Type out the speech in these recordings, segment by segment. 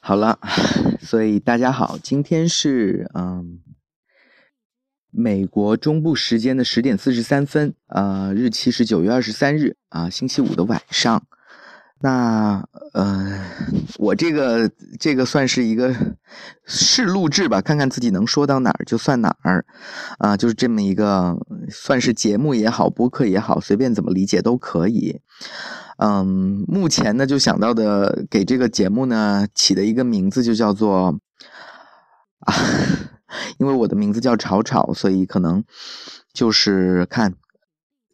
好了，所以大家好，今天是嗯，美国中部时间的十点四十三分，呃，日期是九月二十三日啊，星期五的晚上。那呃，我这个这个算是一个试录制吧，看看自己能说到哪儿就算哪儿啊，就是这么一个算是节目也好，播客也好，随便怎么理解都可以。嗯，目前呢，就想到的给这个节目呢起的一个名字就叫做啊，因为我的名字叫吵吵，所以可能就是看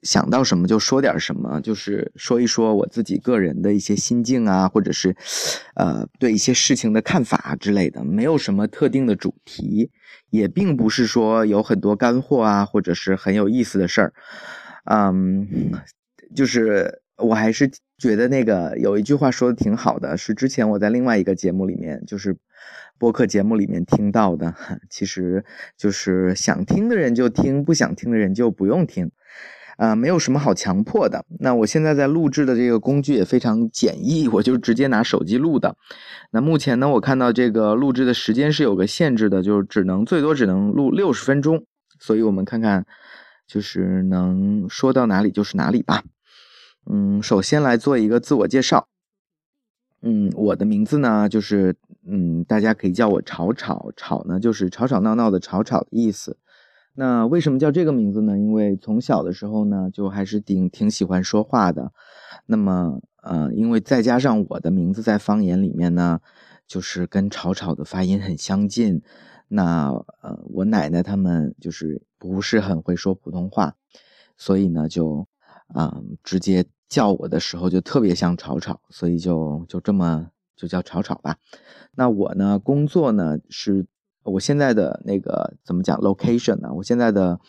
想到什么就说点什么，就是说一说我自己个人的一些心境啊，或者是呃对一些事情的看法之类的，没有什么特定的主题，也并不是说有很多干货啊，或者是很有意思的事儿，嗯，就是。我还是觉得那个有一句话说的挺好的，是之前我在另外一个节目里面，就是播客节目里面听到的。其实就是想听的人就听，不想听的人就不用听，啊，没有什么好强迫的。那我现在在录制的这个工具也非常简易，我就直接拿手机录的。那目前呢，我看到这个录制的时间是有个限制的，就是只能最多只能录六十分钟。所以我们看看，就是能说到哪里就是哪里吧。嗯，首先来做一个自我介绍。嗯，我的名字呢，就是嗯，大家可以叫我吵吵。吵呢，就是吵吵闹闹的吵吵的意思。那为什么叫这个名字呢？因为从小的时候呢，就还是挺挺喜欢说话的。那么，呃，因为再加上我的名字在方言里面呢，就是跟吵吵的发音很相近。那呃，我奶奶他们就是不是很会说普通话，所以呢，就啊，直接。叫我的时候就特别像吵吵，所以就就这么就叫吵吵吧。那我呢，工作呢是，我现在的那个怎么讲？location 呢？我现在的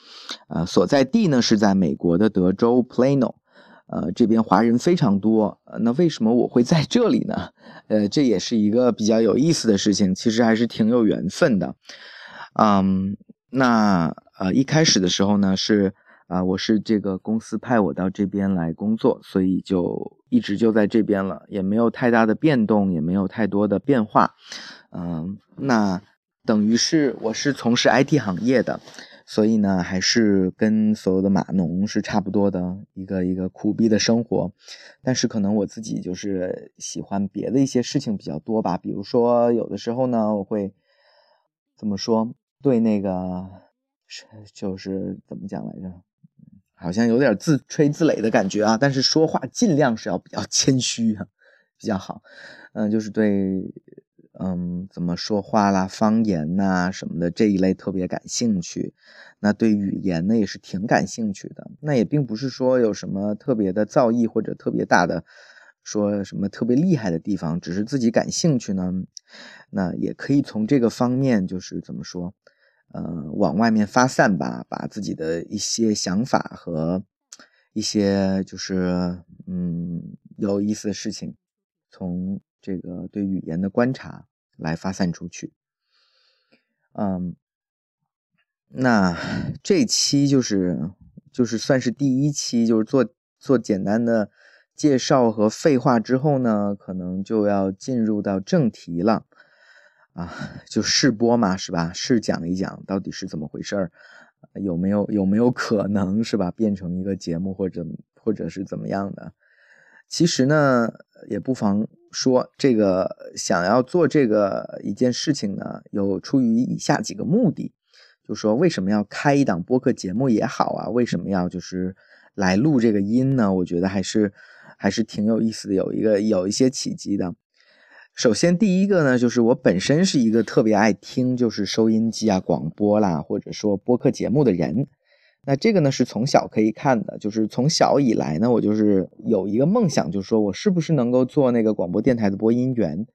呃所在地呢是在美国的德州 Plano，呃这边华人非常多。那为什么我会在这里呢？呃，这也是一个比较有意思的事情，其实还是挺有缘分的。嗯，那呃一开始的时候呢是。啊，我是这个公司派我到这边来工作，所以就一直就在这边了，也没有太大的变动，也没有太多的变化。嗯，那等于是我是从事 IT 行业的，所以呢，还是跟所有的码农是差不多的一个一个苦逼的生活。但是可能我自己就是喜欢别的一些事情比较多吧，比如说有的时候呢，我会怎么说？对那个是就是怎么讲来着？好像有点自吹自擂的感觉啊，但是说话尽量是要比较谦虚啊，比较好。嗯，就是对，嗯，怎么说话啦，方言呐什么的这一类特别感兴趣。那对语言呢也是挺感兴趣的。那也并不是说有什么特别的造诣或者特别大的，说什么特别厉害的地方，只是自己感兴趣呢。那也可以从这个方面，就是怎么说？呃，往外面发散吧，把自己的一些想法和一些就是嗯有意思的事情，从这个对语言的观察来发散出去。嗯，那这期就是就是算是第一期，就是做做简单的介绍和废话之后呢，可能就要进入到正题了。啊，就试播嘛，是吧？试讲一讲到底是怎么回事儿，有没有有没有可能是吧？变成一个节目或者或者是怎么样的？其实呢，也不妨说这个想要做这个一件事情呢，有出于以下几个目的，就说为什么要开一档播客节目也好啊？为什么要就是来录这个音呢？我觉得还是还是挺有意思的，有一个有一些契机的。首先，第一个呢，就是我本身是一个特别爱听就是收音机啊、广播啦，或者说播客节目的人。那这个呢，是从小可以看的，就是从小以来呢，我就是有一个梦想，就是说我是不是能够做那个广播电台的播音员。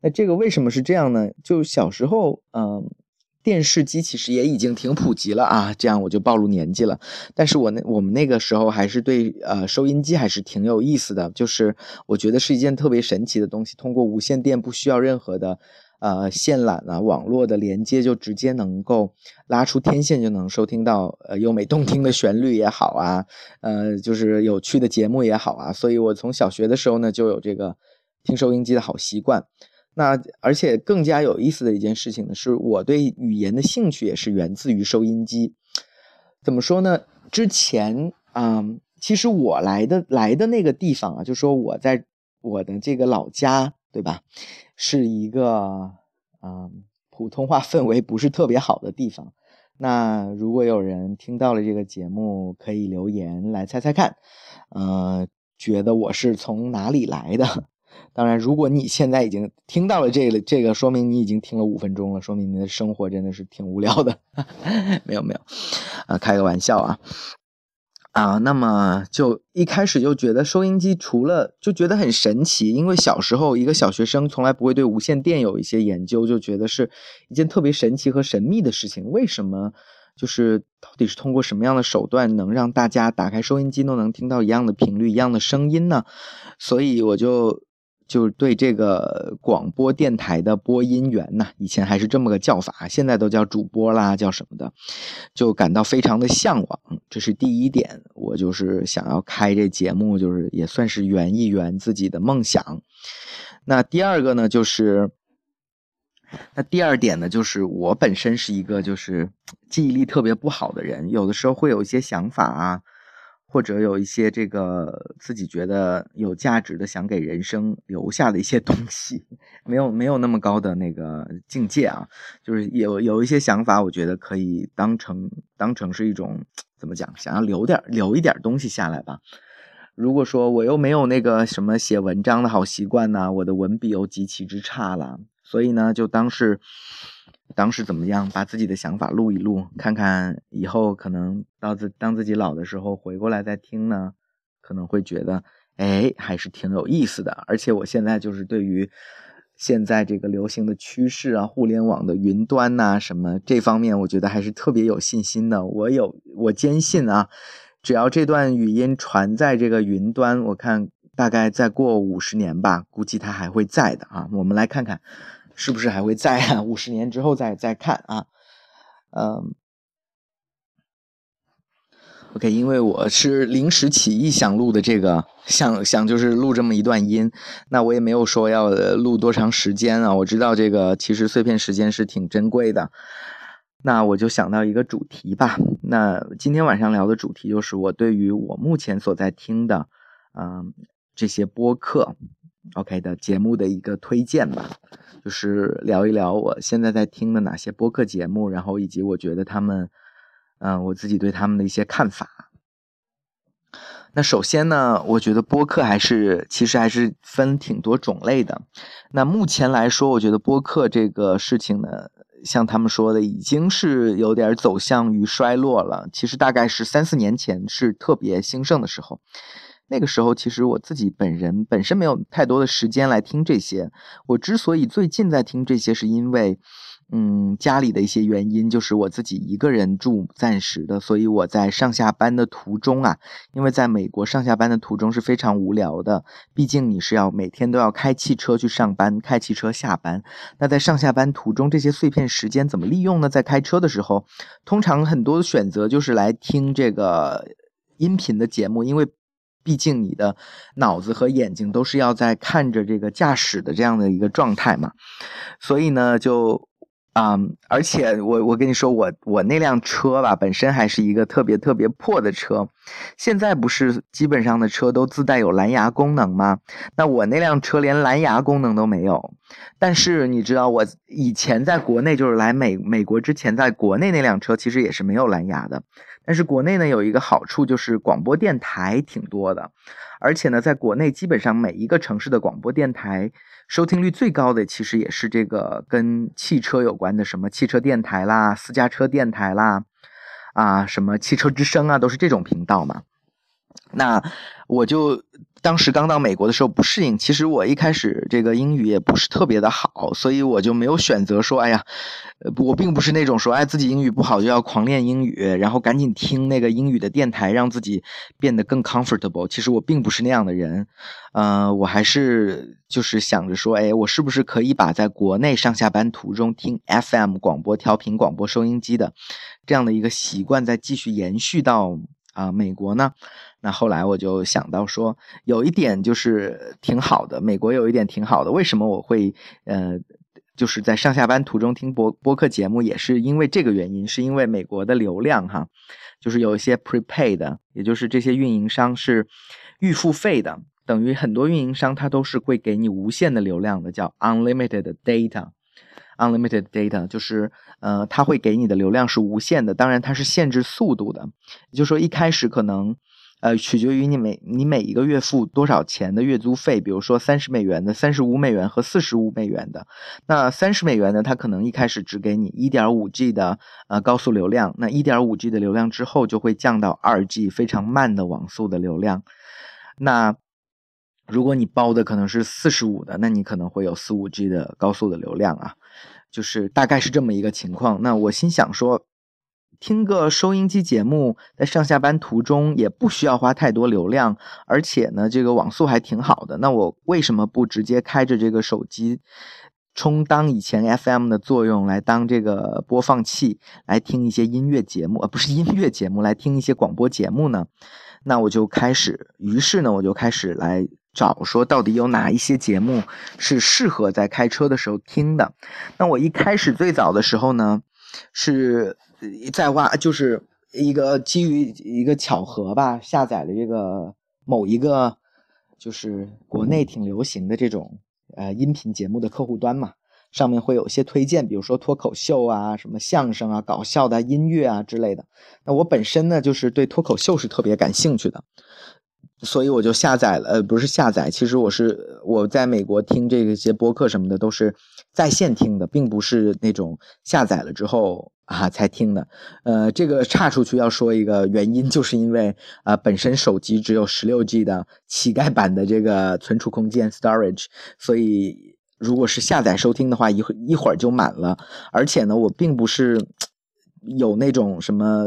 那这个为什么是这样呢？就小时候，嗯。电视机其实也已经挺普及了啊，这样我就暴露年纪了。但是我那我们那个时候还是对呃收音机还是挺有意思的，就是我觉得是一件特别神奇的东西，通过无线电不需要任何的呃线缆啊网络的连接，就直接能够拉出天线就能收听到呃优美动听的旋律也好啊，呃就是有趣的节目也好啊。所以我从小学的时候呢就有这个听收音机的好习惯。那而且更加有意思的一件事情呢，是我对语言的兴趣也是源自于收音机。怎么说呢？之前啊，其实我来的来的那个地方啊，就说我在我的这个老家，对吧？是一个啊普通话氛围不是特别好的地方。那如果有人听到了这个节目，可以留言来猜猜看，呃，觉得我是从哪里来的？当然，如果你现在已经听到了这个，这个说明你已经听了五分钟了，说明你的生活真的是挺无聊的。没 有没有，啊，开个玩笑啊。啊，那么就一开始就觉得收音机除了就觉得很神奇，因为小时候一个小学生从来不会对无线电有一些研究，就觉得是一件特别神奇和神秘的事情。为什么？就是到底是通过什么样的手段能让大家打开收音机都能听到一样的频率、一样的声音呢？所以我就。就对这个广播电台的播音员呢，以前还是这么个叫法，现在都叫主播啦，叫什么的，就感到非常的向往。这是第一点，我就是想要开这节目，就是也算是圆一圆自己的梦想。那第二个呢，就是那第二点呢，就是我本身是一个就是记忆力特别不好的人，有的时候会有一些想法啊。或者有一些这个自己觉得有价值的，想给人生留下的一些东西，没有没有那么高的那个境界啊，就是有有一些想法，我觉得可以当成当成是一种怎么讲，想要留点留一点东西下来吧。如果说我又没有那个什么写文章的好习惯呢，我的文笔又极其之差了，所以呢，就当是。当时怎么样？把自己的想法录一录，看看以后可能到自当自己老的时候回过来再听呢，可能会觉得，哎，还是挺有意思的。而且我现在就是对于现在这个流行的趋势啊，互联网的云端呐什么这方面，我觉得还是特别有信心的。我有我坚信啊，只要这段语音传在这个云端，我看大概再过五十年吧，估计它还会在的啊。我们来看看。是不是还会在啊？五十年之后再再看啊？嗯，OK，因为我是临时起意想录的这个，想想就是录这么一段音，那我也没有说要录多长时间啊。我知道这个其实碎片时间是挺珍贵的，那我就想到一个主题吧。那今天晚上聊的主题就是我对于我目前所在听的，嗯，这些播客。OK 的节目的一个推荐吧，就是聊一聊我现在在听的哪些播客节目，然后以及我觉得他们，嗯，我自己对他们的一些看法。那首先呢，我觉得播客还是其实还是分挺多种类的。那目前来说，我觉得播客这个事情呢，像他们说的，已经是有点走向于衰落了。其实大概是三四年前是特别兴盛的时候。那个时候，其实我自己本人本身没有太多的时间来听这些。我之所以最近在听这些，是因为，嗯，家里的一些原因，就是我自己一个人住，暂时的，所以我在上下班的途中啊，因为在美国上下班的途中是非常无聊的，毕竟你是要每天都要开汽车去上班，开汽车下班。那在上下班途中，这些碎片时间怎么利用呢？在开车的时候，通常很多的选择就是来听这个音频的节目，因为。毕竟你的脑子和眼睛都是要在看着这个驾驶的这样的一个状态嘛，所以呢，就啊，而且我我跟你说，我我那辆车吧，本身还是一个特别特别破的车，现在不是基本上的车都自带有蓝牙功能吗？那我那辆车连蓝牙功能都没有。但是你知道，我以前在国内就是来美美国之前，在国内那辆车其实也是没有蓝牙的。但是国内呢有一个好处就是广播电台挺多的，而且呢，在国内基本上每一个城市的广播电台收听率最高的其实也是这个跟汽车有关的，什么汽车电台啦、私家车电台啦，啊，什么汽车之声啊，都是这种频道嘛。那我就。当时刚到美国的时候不适应，其实我一开始这个英语也不是特别的好，所以我就没有选择说，哎呀，我并不是那种说，哎，自己英语不好就要狂练英语，然后赶紧听那个英语的电台，让自己变得更 comfortable。其实我并不是那样的人，呃，我还是就是想着说，哎，我是不是可以把在国内上下班途中听 FM 广播调频广播收音机的这样的一个习惯再继续延续到。啊美国呢？那后来我就想到说，有一点就是挺好的，美国有一点挺好的。为什么我会呃，就是在上下班途中听播播客节目，也是因为这个原因，是因为美国的流量哈，就是有一些 prepaid，也就是这些运营商是预付费的。等于很多运营商它都是会给你无限的流量的，叫 unlimited data。Unlimited data 就是呃，它会给你的流量是无限的，当然它是限制速度的。也就是说，一开始可能呃，取决于你每你每一个月付多少钱的月租费，比如说三十美元的、三十五美元和四十五美元的。那三十美元的，它可能一开始只给你一点五 G 的呃高速流量，那一点五 G 的流量之后就会降到二 G 非常慢的网速的流量。那如果你包的可能是四十五的，那你可能会有四五 G 的高速的流量啊，就是大概是这么一个情况。那我心想说，听个收音机节目，在上下班途中也不需要花太多流量，而且呢，这个网速还挺好的。那我为什么不直接开着这个手机，充当以前 FM 的作用，来当这个播放器，来听一些音乐节目，而不是音乐节目，来听一些广播节目呢？那我就开始，于是呢，我就开始来。找说到底有哪一些节目是适合在开车的时候听的？那我一开始最早的时候呢，是在挖，就是一个基于一个巧合吧，下载了这个某一个就是国内挺流行的这种呃音频节目的客户端嘛，上面会有一些推荐，比如说脱口秀啊、什么相声啊、搞笑的音乐啊之类的。那我本身呢，就是对脱口秀是特别感兴趣的。所以我就下载了，呃，不是下载，其实我是我在美国听这些播客什么的都是在线听的，并不是那种下载了之后啊才听的。呃，这个岔出去要说一个原因，就是因为啊本身手机只有十六 G 的乞丐版的这个存储空间 storage，所以如果是下载收听的话，一会一会儿就满了。而且呢，我并不是有那种什么。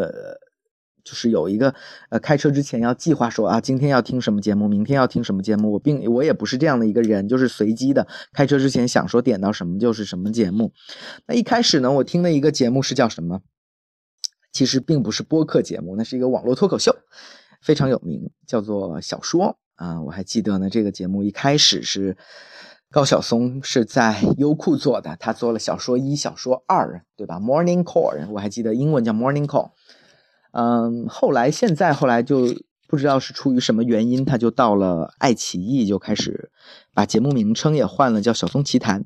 就是有一个，呃，开车之前要计划说啊，今天要听什么节目，明天要听什么节目。我并我也不是这样的一个人，就是随机的。开车之前想说点到什么就是什么节目。那一开始呢，我听的一个节目是叫什么？其实并不是播客节目，那是一个网络脱口秀，非常有名，叫做小说啊。我还记得呢，这个节目一开始是高晓松是在优酷做的，他做了小说一、小说二，对吧？Morning Call，我还记得英文叫 Morning Call。嗯，后来现在后来就不知道是出于什么原因，他就到了爱奇艺，就开始把节目名称也换了，叫《小松奇谈》。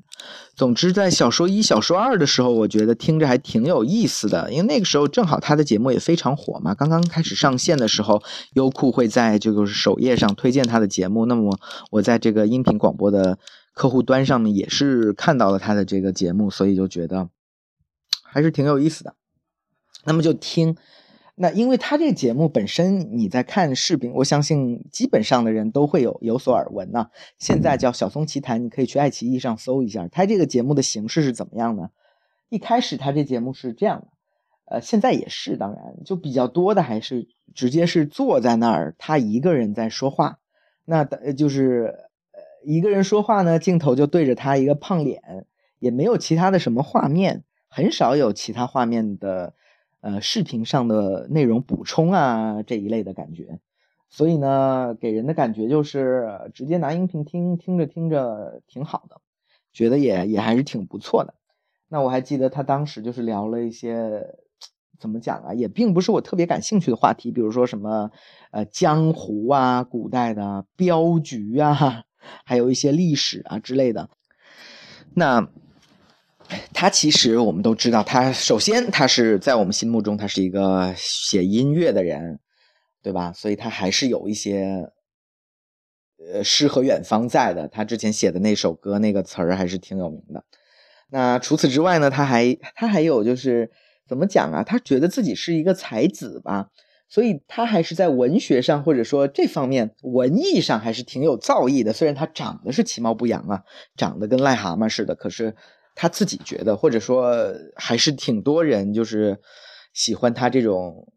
总之，在小说一、小说二的时候，我觉得听着还挺有意思的，因为那个时候正好他的节目也非常火嘛。刚刚开始上线的时候，优酷会在这个首页上推荐他的节目，那么我在这个音频广播的客户端上面也是看到了他的这个节目，所以就觉得还是挺有意思的。那么就听。那因为他这个节目本身，你在看视频，我相信基本上的人都会有有所耳闻呢。现在叫《小松奇谈》，你可以去爱奇艺上搜一下。他这个节目的形式是怎么样呢？一开始他这节目是这样的，呃，现在也是，当然就比较多的还是直接是坐在那儿，他一个人在说话。那就是呃一个人说话呢，镜头就对着他一个胖脸，也没有其他的什么画面，很少有其他画面的。呃，视频上的内容补充啊这一类的感觉，所以呢，给人的感觉就是直接拿音频听，听着听着挺好的，觉得也也还是挺不错的。那我还记得他当时就是聊了一些怎么讲啊，也并不是我特别感兴趣的话题，比如说什么呃江湖啊、古代的镖局啊，还有一些历史啊之类的。那。他其实我们都知道，他首先他是在我们心目中，他是一个写音乐的人，对吧？所以他还是有一些呃诗和远方在的。他之前写的那首歌那个词儿还是挺有名的。那除此之外呢，他还他还有就是怎么讲啊？他觉得自己是一个才子吧，所以他还是在文学上或者说这方面文艺上还是挺有造诣的。虽然他长得是其貌不扬啊，长得跟癞蛤蟆似的，可是。他自己觉得，或者说还是挺多人就是喜欢他这种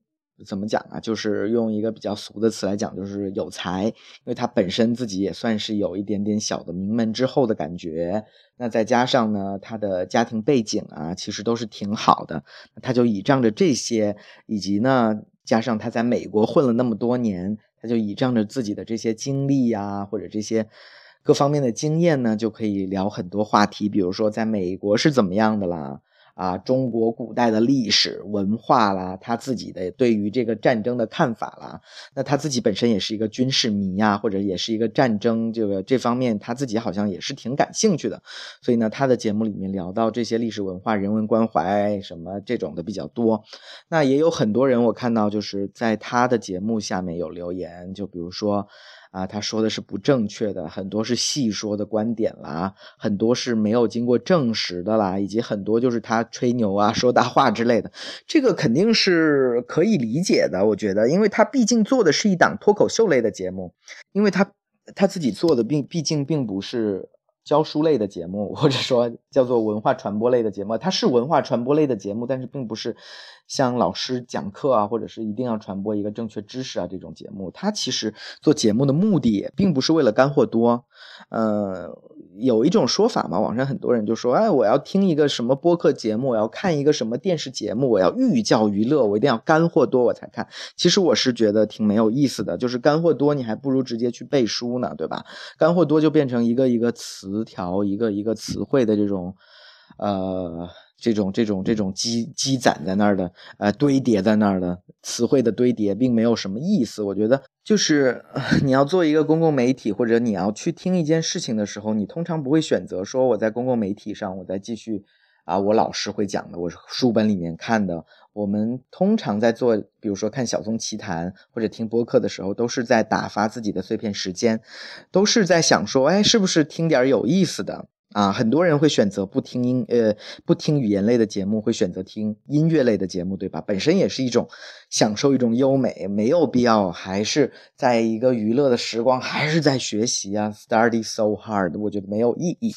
怎么讲啊？就是用一个比较俗的词来讲，就是有才。因为他本身自己也算是有一点点小的名门之后的感觉。那再加上呢，他的家庭背景啊，其实都是挺好的。他就倚仗着这些，以及呢加上他在美国混了那么多年，他就倚仗着自己的这些经历呀，或者这些各方面的经验呢，就可以聊很多话题，比如说在美国是怎么样的啦。啊，中国古代的历史文化啦，他自己的对于这个战争的看法啦，那他自己本身也是一个军事迷呀，或者也是一个战争这个这方面他自己好像也是挺感兴趣的，所以呢，他的节目里面聊到这些历史文化、人文关怀什么这种的比较多。那也有很多人我看到就是在他的节目下面有留言，就比如说。啊，他说的是不正确的，很多是细说的观点啦，很多是没有经过证实的啦，以及很多就是他吹牛啊、说大话之类的，这个肯定是可以理解的，我觉得，因为他毕竟做的是一档脱口秀类的节目，因为他他自己做的并毕竟并不是。教书类的节目，或者说叫做文化传播类的节目，它是文化传播类的节目，但是并不是像老师讲课啊，或者是一定要传播一个正确知识啊这种节目。它其实做节目的目的，并不是为了干货多，呃。有一种说法嘛，网上很多人就说：“哎，我要听一个什么播客节目，我要看一个什么电视节目，我要寓教于乐，我一定要干货多我才看。”其实我是觉得挺没有意思的，就是干货多，你还不如直接去背书呢，对吧？干货多就变成一个一个词条，一个一个词汇的这种，呃。这种这种这种积积攒在那儿的，呃，堆叠在那儿的词汇的堆叠，并没有什么意思。我觉得，就是 你要做一个公共媒体，或者你要去听一件事情的时候，你通常不会选择说我在公共媒体上，我再继续啊，我老师会讲的，我书本里面看的。我们通常在做，比如说看小松奇谈或者听播客的时候，都是在打发自己的碎片时间，都是在想说，哎，是不是听点有意思的？啊，很多人会选择不听音，呃，不听语言类的节目，会选择听音乐类的节目，对吧？本身也是一种享受，一种优美，没有必要，还是在一个娱乐的时光，还是在学习啊？Study so hard，我觉得没有意义。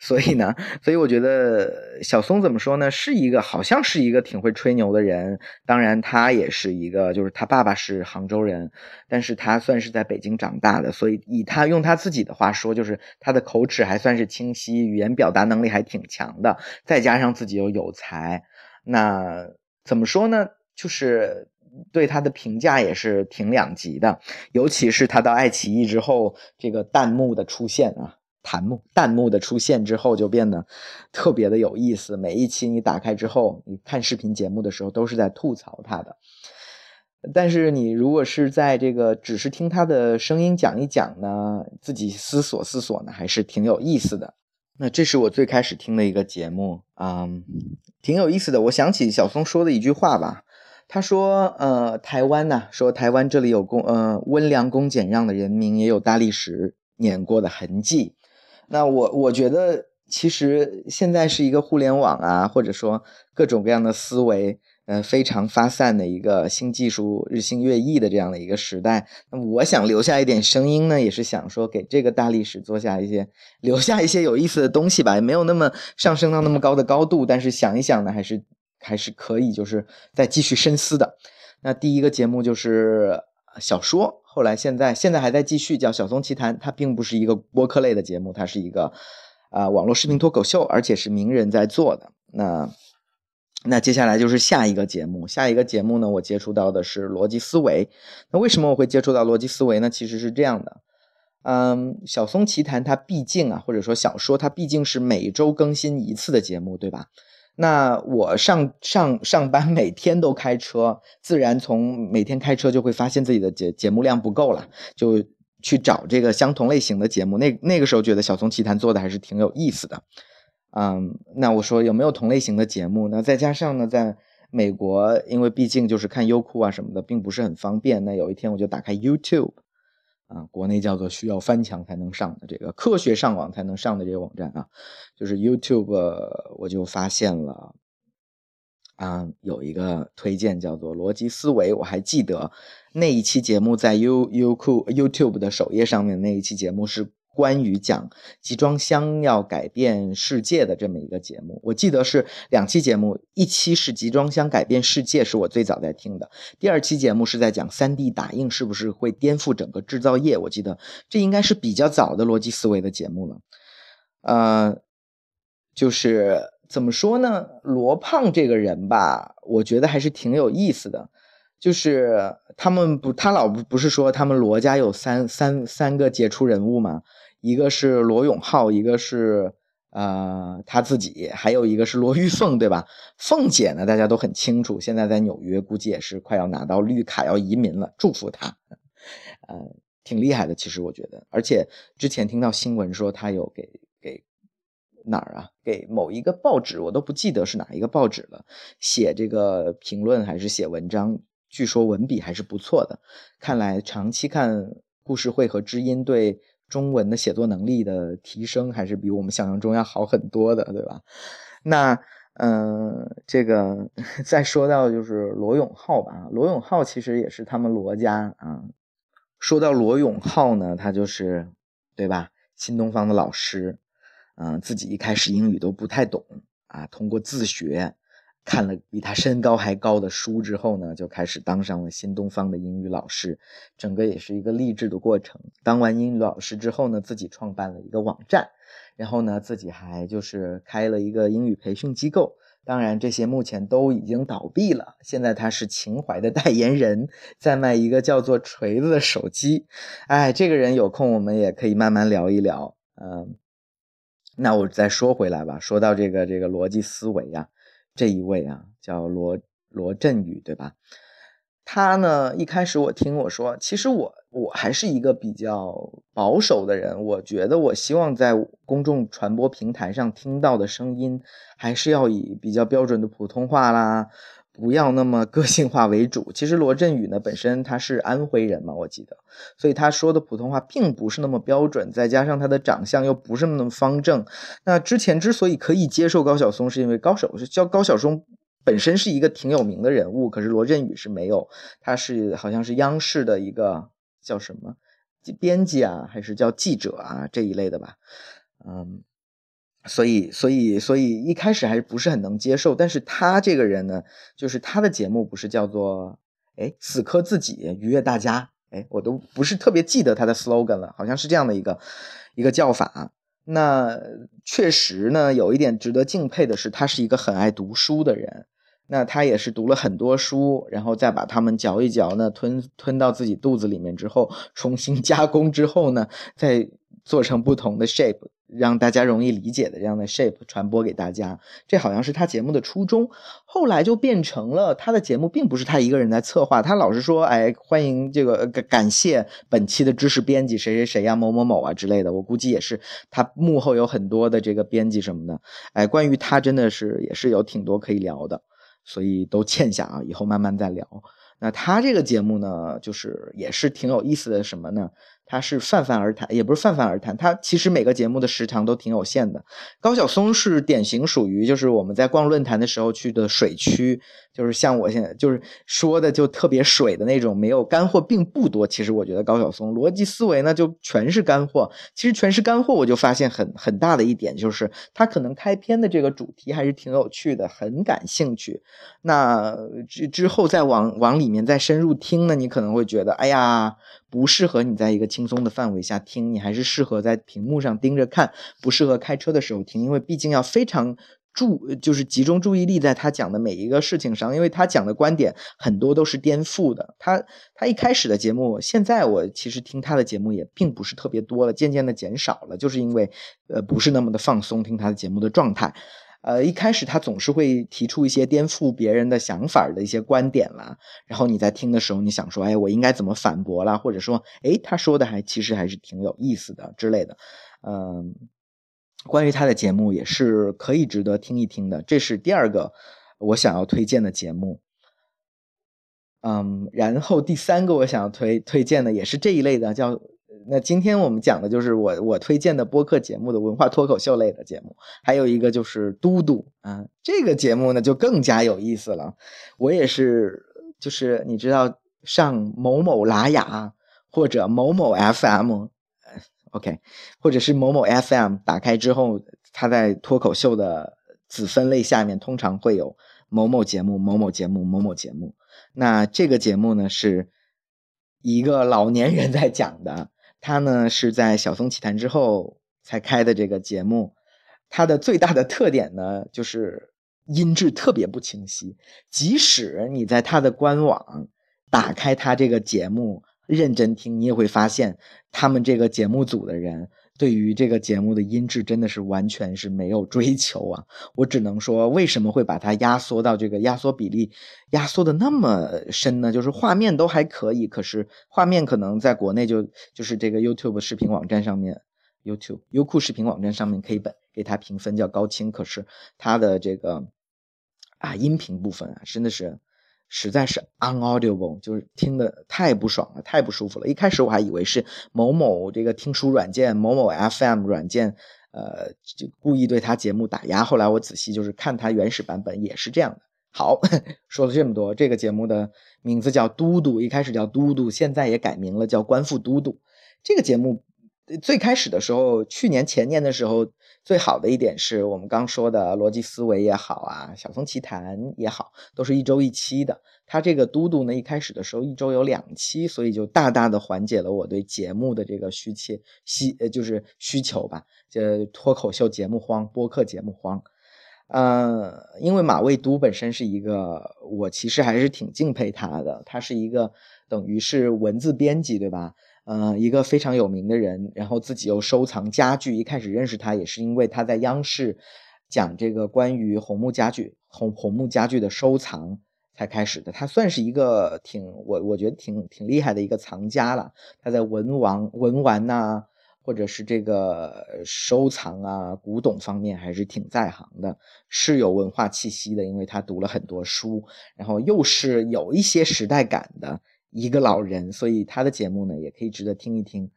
所以呢，所以我觉得小松怎么说呢？是一个好像是一个挺会吹牛的人。当然，他也是一个，就是他爸爸是杭州人，但是他算是在北京长大的，所以以他用他自己的话说，就是他的口齿还算是清晰。语言表达能力还挺强的，再加上自己又有才，那怎么说呢？就是对他的评价也是挺两极的。尤其是他到爱奇艺之后，这个弹幕的出现啊，弹幕弹幕的出现之后，就变得特别的有意思。每一期你打开之后，你看视频节目的时候，都是在吐槽他的。但是你如果是在这个只是听他的声音讲一讲呢，自己思索思索呢，还是挺有意思的。那这是我最开始听的一个节目，嗯，挺有意思的。我想起小松说的一句话吧，他说：“呃，台湾呐，说台湾这里有公，呃，温良恭俭让的人民，也有大历史碾过的痕迹。”那我我觉得，其实现在是一个互联网啊，或者说各种各样的思维。呃，非常发散的一个新技术日新月异的这样的一个时代，那么我想留下一点声音呢，也是想说给这个大历史做下一些留下一些有意思的东西吧，也没有那么上升到那么高的高度，但是想一想呢，还是还是可以，就是再继续深思的。那第一个节目就是小说，后来现在现在还在继续叫小松奇谈，它并不是一个播客类的节目，它是一个啊网络视频脱口秀，而且是名人在做的。那。那接下来就是下一个节目，下一个节目呢，我接触到的是逻辑思维。那为什么我会接触到逻辑思维呢？其实是这样的，嗯，小松奇谈它毕竟啊，或者说小说它毕竟是每周更新一次的节目，对吧？那我上上上班每天都开车，自然从每天开车就会发现自己的节节目量不够了，就去找这个相同类型的节目。那那个时候觉得小松奇谈做的还是挺有意思的。嗯，那我说有没有同类型的节目？那再加上呢，在美国，因为毕竟就是看优酷啊什么的，并不是很方便。那有一天我就打开 YouTube，啊，国内叫做需要翻墙才能上的这个科学上网才能上的这个网站啊，就是 YouTube，我就发现了，啊，有一个推荐叫做逻辑思维。我还记得那一期节目在优优酷 YouTube 的首页上面，那一期节目是。关于讲集装箱要改变世界的这么一个节目，我记得是两期节目，一期是集装箱改变世界，是我最早在听的。第二期节目是在讲三 D 打印是不是会颠覆整个制造业，我记得这应该是比较早的逻辑思维的节目了。呃，就是怎么说呢？罗胖这个人吧，我觉得还是挺有意思的。就是他们不，他老不不是说他们罗家有三三三个杰出人物吗？一个是罗永浩，一个是呃他自己，还有一个是罗玉凤，对吧？凤姐呢，大家都很清楚，现在在纽约，估计也是快要拿到绿卡，要移民了，祝福她。呃，挺厉害的，其实我觉得，而且之前听到新闻说他有给给哪儿啊？给某一个报纸，我都不记得是哪一个报纸了，写这个评论还是写文章。据说文笔还是不错的，看来长期看故事会和知音对中文的写作能力的提升还是比我们想象中要好很多的，对吧？那嗯，这个 再说到就是罗永浩吧，罗永浩其实也是他们罗家啊。说到罗永浩呢，他就是对吧？新东方的老师，嗯，自己一开始英语都不太懂啊，通过自学。看了比他身高还高的书之后呢，就开始当上了新东方的英语老师，整个也是一个励志的过程。当完英语老师之后呢，自己创办了一个网站，然后呢，自己还就是开了一个英语培训机构。当然，这些目前都已经倒闭了。现在他是情怀的代言人，在卖一个叫做锤子的手机。哎，这个人有空我们也可以慢慢聊一聊。嗯，那我再说回来吧，说到这个这个逻辑思维呀。这一位啊，叫罗罗振宇，对吧？他呢，一开始我听我说，其实我我还是一个比较保守的人，我觉得我希望在公众传播平台上听到的声音，还是要以比较标准的普通话啦。不要那么个性化为主。其实罗振宇呢，本身他是安徽人嘛，我记得，所以他说的普通话并不是那么标准。再加上他的长相又不是那么方正。那之前之所以可以接受高晓松，是因为高晓是叫高晓松本身是一个挺有名的人物，可是罗振宇是没有，他是好像是央视的一个叫什么编辑啊，还是叫记者啊这一类的吧，嗯。所以，所以，所以一开始还是不是很能接受。但是他这个人呢，就是他的节目不是叫做“哎死磕自己，愉悦大家”。哎，我都不是特别记得他的 slogan 了，好像是这样的一个一个叫法。那确实呢，有一点值得敬佩的是，他是一个很爱读书的人。那他也是读了很多书，然后再把它们嚼一嚼呢，吞吞到自己肚子里面之后，重新 加工之后呢，再做成不同的 shape。让大家容易理解的这样的 shape 传播给大家，这好像是他节目的初衷。后来就变成了他的节目，并不是他一个人在策划，他老是说：“哎，欢迎这个感感谢本期的知识编辑谁谁谁呀，某某某啊之类的。”我估计也是他幕后有很多的这个编辑什么的。哎，关于他真的是也是有挺多可以聊的，所以都欠下啊，以后慢慢再聊。那他这个节目呢，就是也是挺有意思的，什么呢？他是泛泛而谈，也不是泛泛而谈。他其实每个节目的时长都挺有限的。高晓松是典型属于，就是我们在逛论坛的时候去的水区，就是像我现在就是说的就特别水的那种，没有干货并不多。其实我觉得高晓松逻辑思维呢就全是干货。其实全是干货，我就发现很很大的一点就是，他可能开篇的这个主题还是挺有趣的，很感兴趣。那之之后再往往里面再深入听呢，你可能会觉得，哎呀。不适合你在一个轻松的范围下听，你还是适合在屏幕上盯着看。不适合开车的时候听，因为毕竟要非常注，就是集中注意力在他讲的每一个事情上，因为他讲的观点很多都是颠覆的。他他一开始的节目，现在我其实听他的节目也并不是特别多了，渐渐的减少了，就是因为呃不是那么的放松听他的节目的状态。呃，一开始他总是会提出一些颠覆别人的想法的一些观点啦，然后你在听的时候，你想说，哎，我应该怎么反驳啦？或者说，哎，他说的还其实还是挺有意思的之类的。嗯，关于他的节目也是可以值得听一听的。这是第二个我想要推荐的节目。嗯，然后第三个我想要推推荐的也是这一类的，叫。那今天我们讲的就是我我推荐的播客节目的文化脱口秀类的节目，还有一个就是嘟嘟啊，这个节目呢就更加有意思了。我也是，就是你知道上某某拉雅或者某某 FM，OK，或者是某某 FM，打开之后，它在脱口秀的子分类下面通常会有某某节目、某某节目、某某节目。那这个节目呢是一个老年人在讲的。他呢是在晓松奇谈之后才开的这个节目，他的最大的特点呢就是音质特别不清晰，即使你在他的官网打开他这个节目，认真听，你也会发现他们这个节目组的人。对于这个节目的音质真的是完全是没有追求啊！我只能说，为什么会把它压缩到这个压缩比例压缩的那么深呢？就是画面都还可以，可是画面可能在国内就就是这个 YouTube 视频网站上面，YouTube 优酷视频网站上面可以本给它评分叫高清，可是它的这个啊音频部分啊真的是。实在是 unaudible，就是听的太不爽了，太不舒服了。一开始我还以为是某某这个听书软件、某某 FM 软件，呃，就故意对他节目打压。后来我仔细就是看他原始版本，也是这样的。好，说了这么多，这个节目的名字叫嘟嘟，一开始叫嘟嘟，现在也改名了，叫官复嘟嘟。这个节目。最开始的时候，去年前年的时候，最好的一点是我们刚说的逻辑思维也好啊，小松奇谈也好，都是一周一期的。它这个嘟嘟呢，一开始的时候一周有两期，所以就大大的缓解了我对节目的这个需切需呃就是需求吧，就脱口秀节目荒、播客节目荒。呃，因为马未都本身是一个，我其实还是挺敬佩他的，他是一个等于是文字编辑，对吧？呃，一个非常有名的人，然后自己又收藏家具。一开始认识他也是因为他在央视讲这个关于红木家具、红红木家具的收藏才开始的。他算是一个挺我我觉得挺挺厉害的一个藏家了。他在文玩文玩呐，或者是这个收藏啊、古董方面还是挺在行的，是有文化气息的。因为他读了很多书，然后又是有一些时代感的。一个老人，所以他的节目呢也可以值得听一听。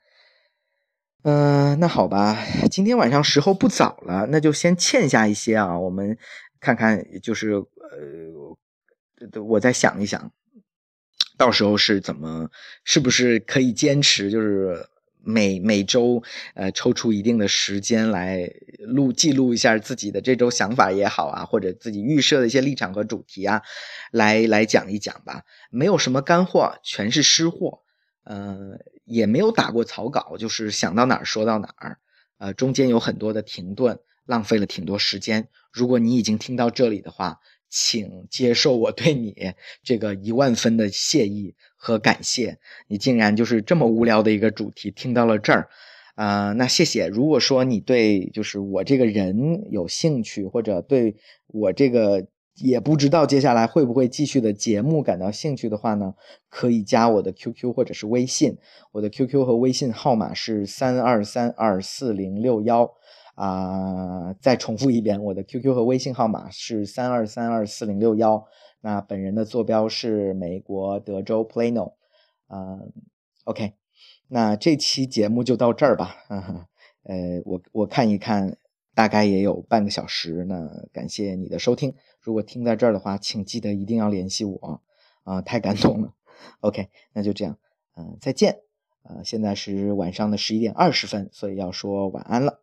嗯，那好吧，今天晚上时候不早了，那就先欠下一些啊。我们看看，就是呃，我再想一想，到时候是怎么，是不是可以坚持，就是。每每周，呃，抽出一定的时间来录记录一下自己的这周想法也好啊，或者自己预设的一些立场和主题啊，来来讲一讲吧。没有什么干货，全是湿货。呃，也没有打过草稿，就是想到哪儿说到哪儿。呃，中间有很多的停顿，浪费了挺多时间。如果你已经听到这里的话，请接受我对你这个一万分的谢意。和感谢你竟然就是这么无聊的一个主题听到了这儿，啊，那谢谢。如果说你对就是我这个人有兴趣，或者对我这个也不知道接下来会不会继续的节目感到兴趣的话呢，可以加我的 QQ 或者是微信。我的 QQ 和微信号码是三二三二四零六幺，啊，再重复一遍，我的 QQ 和微信号码是三二三二四零六幺。那本人的坐标是美国德州 Plano，啊，OK，那这期节目就到这儿吧。呃，我我看一看，大概也有半个小时。那感谢你的收听，如果听在这儿的话，请记得一定要联系我啊，太感动了。OK，那就这样，嗯，再见。呃，现在是晚上的十一点二十分，所以要说晚安了。